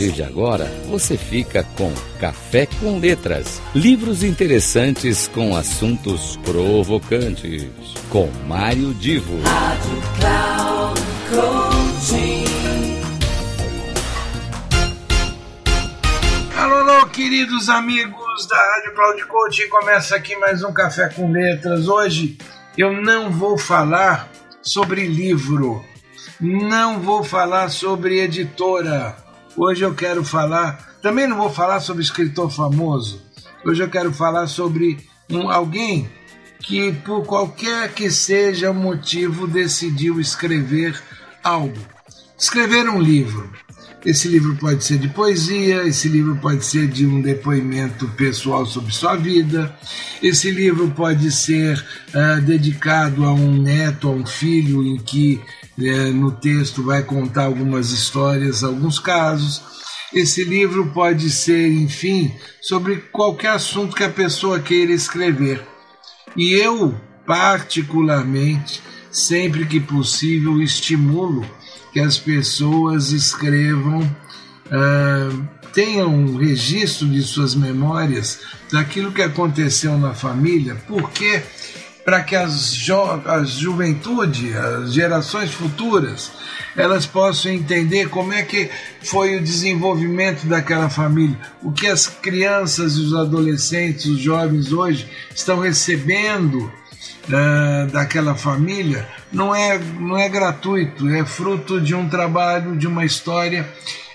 partir de agora, você fica com Café com Letras. Livros interessantes com assuntos provocantes. Com Mário Divo. Rádio Cloud Alô, alô, queridos amigos da Rádio Cloud Coaching. Começa aqui mais um Café com Letras. Hoje eu não vou falar sobre livro. Não vou falar sobre editora Hoje eu quero falar, também não vou falar sobre escritor famoso. Hoje eu quero falar sobre um, alguém que, por qualquer que seja o motivo, decidiu escrever algo. Escrever um livro. Esse livro pode ser de poesia, esse livro pode ser de um depoimento pessoal sobre sua vida, esse livro pode ser uh, dedicado a um neto, a um filho, em que no texto vai contar algumas histórias, alguns casos. Esse livro pode ser, enfim, sobre qualquer assunto que a pessoa queira escrever. E eu, particularmente, sempre que possível, estimulo que as pessoas escrevam, uh, tenham um registro de suas memórias daquilo que aconteceu na família, porque para que as, jo a juventude, as gerações futuras, elas possam entender como é que foi o desenvolvimento daquela família, o que as crianças os adolescentes, os jovens hoje estão recebendo uh, daquela família, não é, não é gratuito, é fruto de um trabalho, de uma história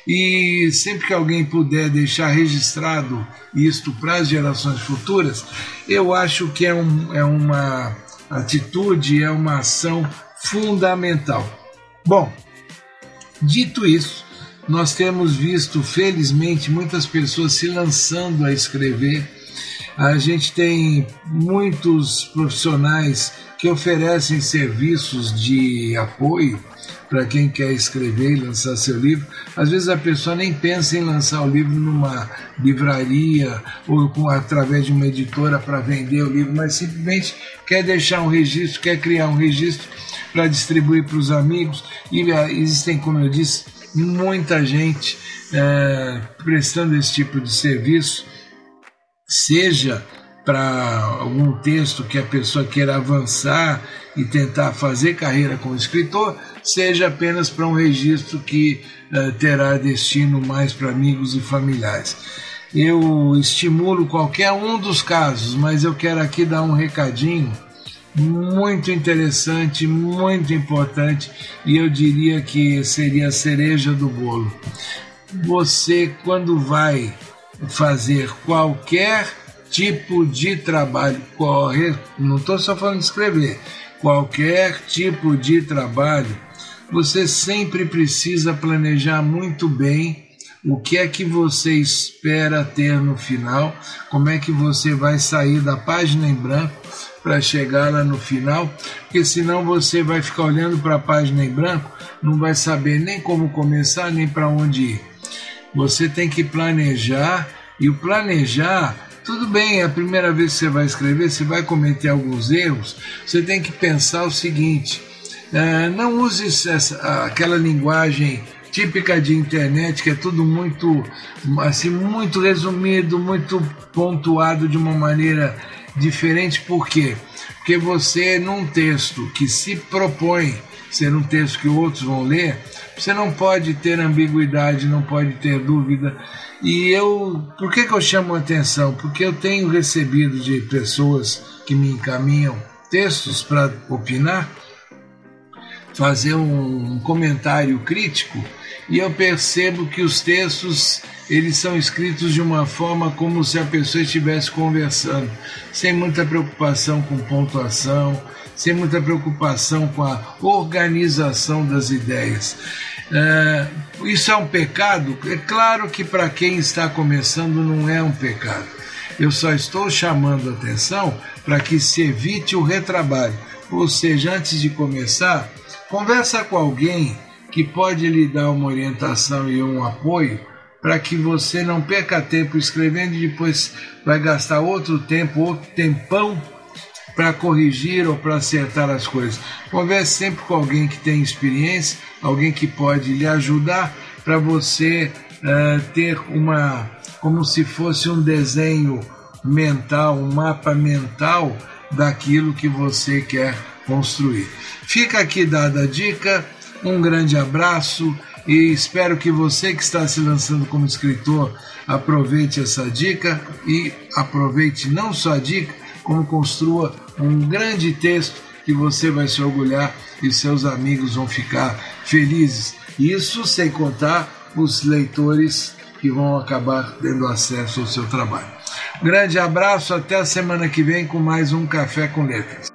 e sempre que alguém puder deixar registrado isto para as gerações futuras, eu acho que é, um, é uma atitude, é uma ação fundamental. Bom, dito isso, nós temos visto, felizmente, muitas pessoas se lançando a escrever. A gente tem muitos profissionais que oferecem serviços de apoio para quem quer escrever e lançar seu livro. Às vezes a pessoa nem pensa em lançar o livro numa livraria ou com, através de uma editora para vender o livro, mas simplesmente quer deixar um registro, quer criar um registro para distribuir para os amigos. E uh, existem, como eu disse, muita gente uh, prestando esse tipo de serviço, seja para algum texto que a pessoa queira avançar e tentar fazer carreira como escritor, seja apenas para um registro que uh, terá destino mais para amigos e familiares. Eu estimulo qualquer um dos casos, mas eu quero aqui dar um recadinho muito interessante, muito importante e eu diria que seria a cereja do bolo. Você, quando vai fazer qualquer tipo de trabalho, corre, não estou só falando de escrever, qualquer tipo de trabalho, você sempre precisa planejar muito bem o que é que você espera ter no final, como é que você vai sair da página em branco para chegar lá no final, porque senão você vai ficar olhando para a página em branco, não vai saber nem como começar, nem para onde ir. Você tem que planejar e o planejar tudo bem, é a primeira vez que você vai escrever, você vai cometer alguns erros, você tem que pensar o seguinte: uh, não use essa, aquela linguagem típica de internet que é tudo muito assim muito resumido, muito pontuado de uma maneira diferente. Por quê? Porque você num texto que se propõe ser um texto que outros vão ler, você não pode ter ambiguidade, não pode ter dúvida. E eu, por que, que eu chamo a atenção? Porque eu tenho recebido de pessoas que me encaminham textos para opinar, fazer um comentário crítico, e eu percebo que os textos eles são escritos de uma forma como se a pessoa estivesse conversando, sem muita preocupação com pontuação, sem muita preocupação com a organização das ideias. É, isso é um pecado? É claro que para quem está começando não é um pecado. Eu só estou chamando atenção para que se evite o retrabalho. Ou seja, antes de começar, conversa com alguém que pode lhe dar uma orientação e um apoio para que você não perca tempo escrevendo e depois vai gastar outro tempo, outro tempão para corrigir ou para acertar as coisas. Converse sempre com alguém que tem experiência, alguém que pode lhe ajudar para você uh, ter uma, como se fosse um desenho mental, um mapa mental daquilo que você quer construir. Fica aqui dada a dica, um grande abraço e espero que você que está se lançando como escritor aproveite essa dica e aproveite não só a dica, como construa um grande texto que você vai se orgulhar e seus amigos vão ficar felizes. Isso sem contar os leitores que vão acabar tendo acesso ao seu trabalho. Grande abraço, até a semana que vem com mais um Café com Letras.